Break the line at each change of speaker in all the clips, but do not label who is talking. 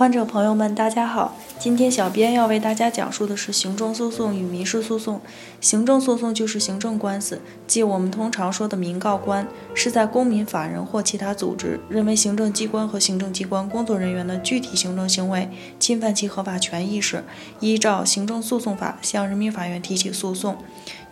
患者朋友们，大家好。今天小编要为大家讲述的是行政诉讼与民事诉讼。行政诉讼就是行政官司，即我们通常说的民告官，是在公民、法人或其他组织认为行政机关和行政机关工作人员的具体行政行为侵犯其合法权益时，依照行政诉讼法向人民法院提起诉讼，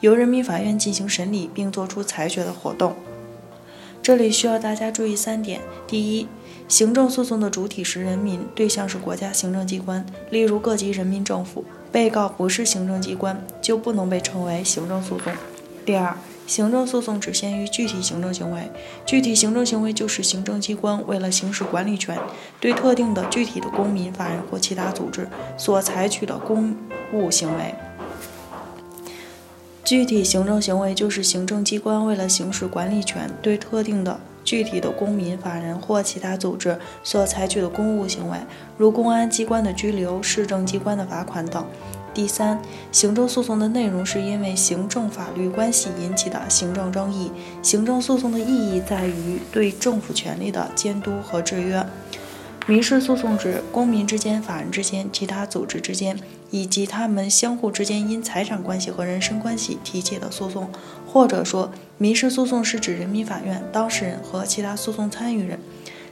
由人民法院进行审理并作出裁决的活动。这里需要大家注意三点：第一，行政诉讼的主体是人民，对象是国家行政机关，例如各级人民政府。被告不是行政机关，就不能被称为行政诉讼。第二，行政诉讼只限于具体行政行为，具体行政行为就是行政机关为了行使管理权，对特定的具体的公民、法人或其他组织所采取的公务行为。具体行政行为就是行政机关为了行使管理权，对特定的具体的公民、法人或其他组织所采取的公务行为，如公安机关的拘留、市政机关的罚款等。第三，行政诉讼的内容是因为行政法律关系引起的行政争议。行政诉讼的意义在于对政府权力的监督和制约。民事诉讼指公民之间、法人之间、其他组织之间，以及他们相互之间因财产关系和人身关系提起的诉讼，或者说，民事诉讼是指人民法院当事人和其他诉讼参与人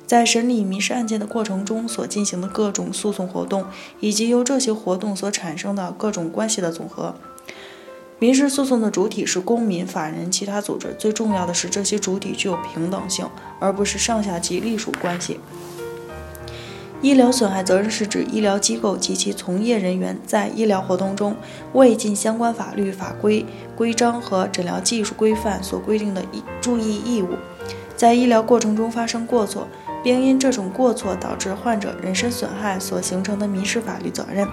在审理民事案件的过程中所进行的各种诉讼活动，以及由这些活动所产生的各种关系的总和。民事诉讼的主体是公民、法人、其他组织，最重要的是这些主体具有平等性，而不是上下级隶属关系。医疗损害责任是指医疗机构及其从业人员在医疗活动中未尽相关法律法规规章和诊疗技术规范所规定的注意义务，在医疗过程中发生过错。并因这种过错导致患者人身损害所形成的民事法律责任。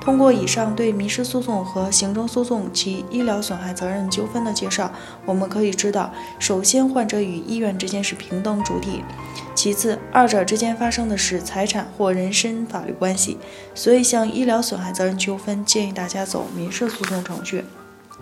通过以上对民事诉讼和行政诉讼及医疗损害责任纠纷的介绍，我们可以知道，首先，患者与医院之间是平等主体；其次，二者之间发生的是财产或人身法律关系。所以，像医疗损害责任纠纷，建议大家走民事诉讼程序。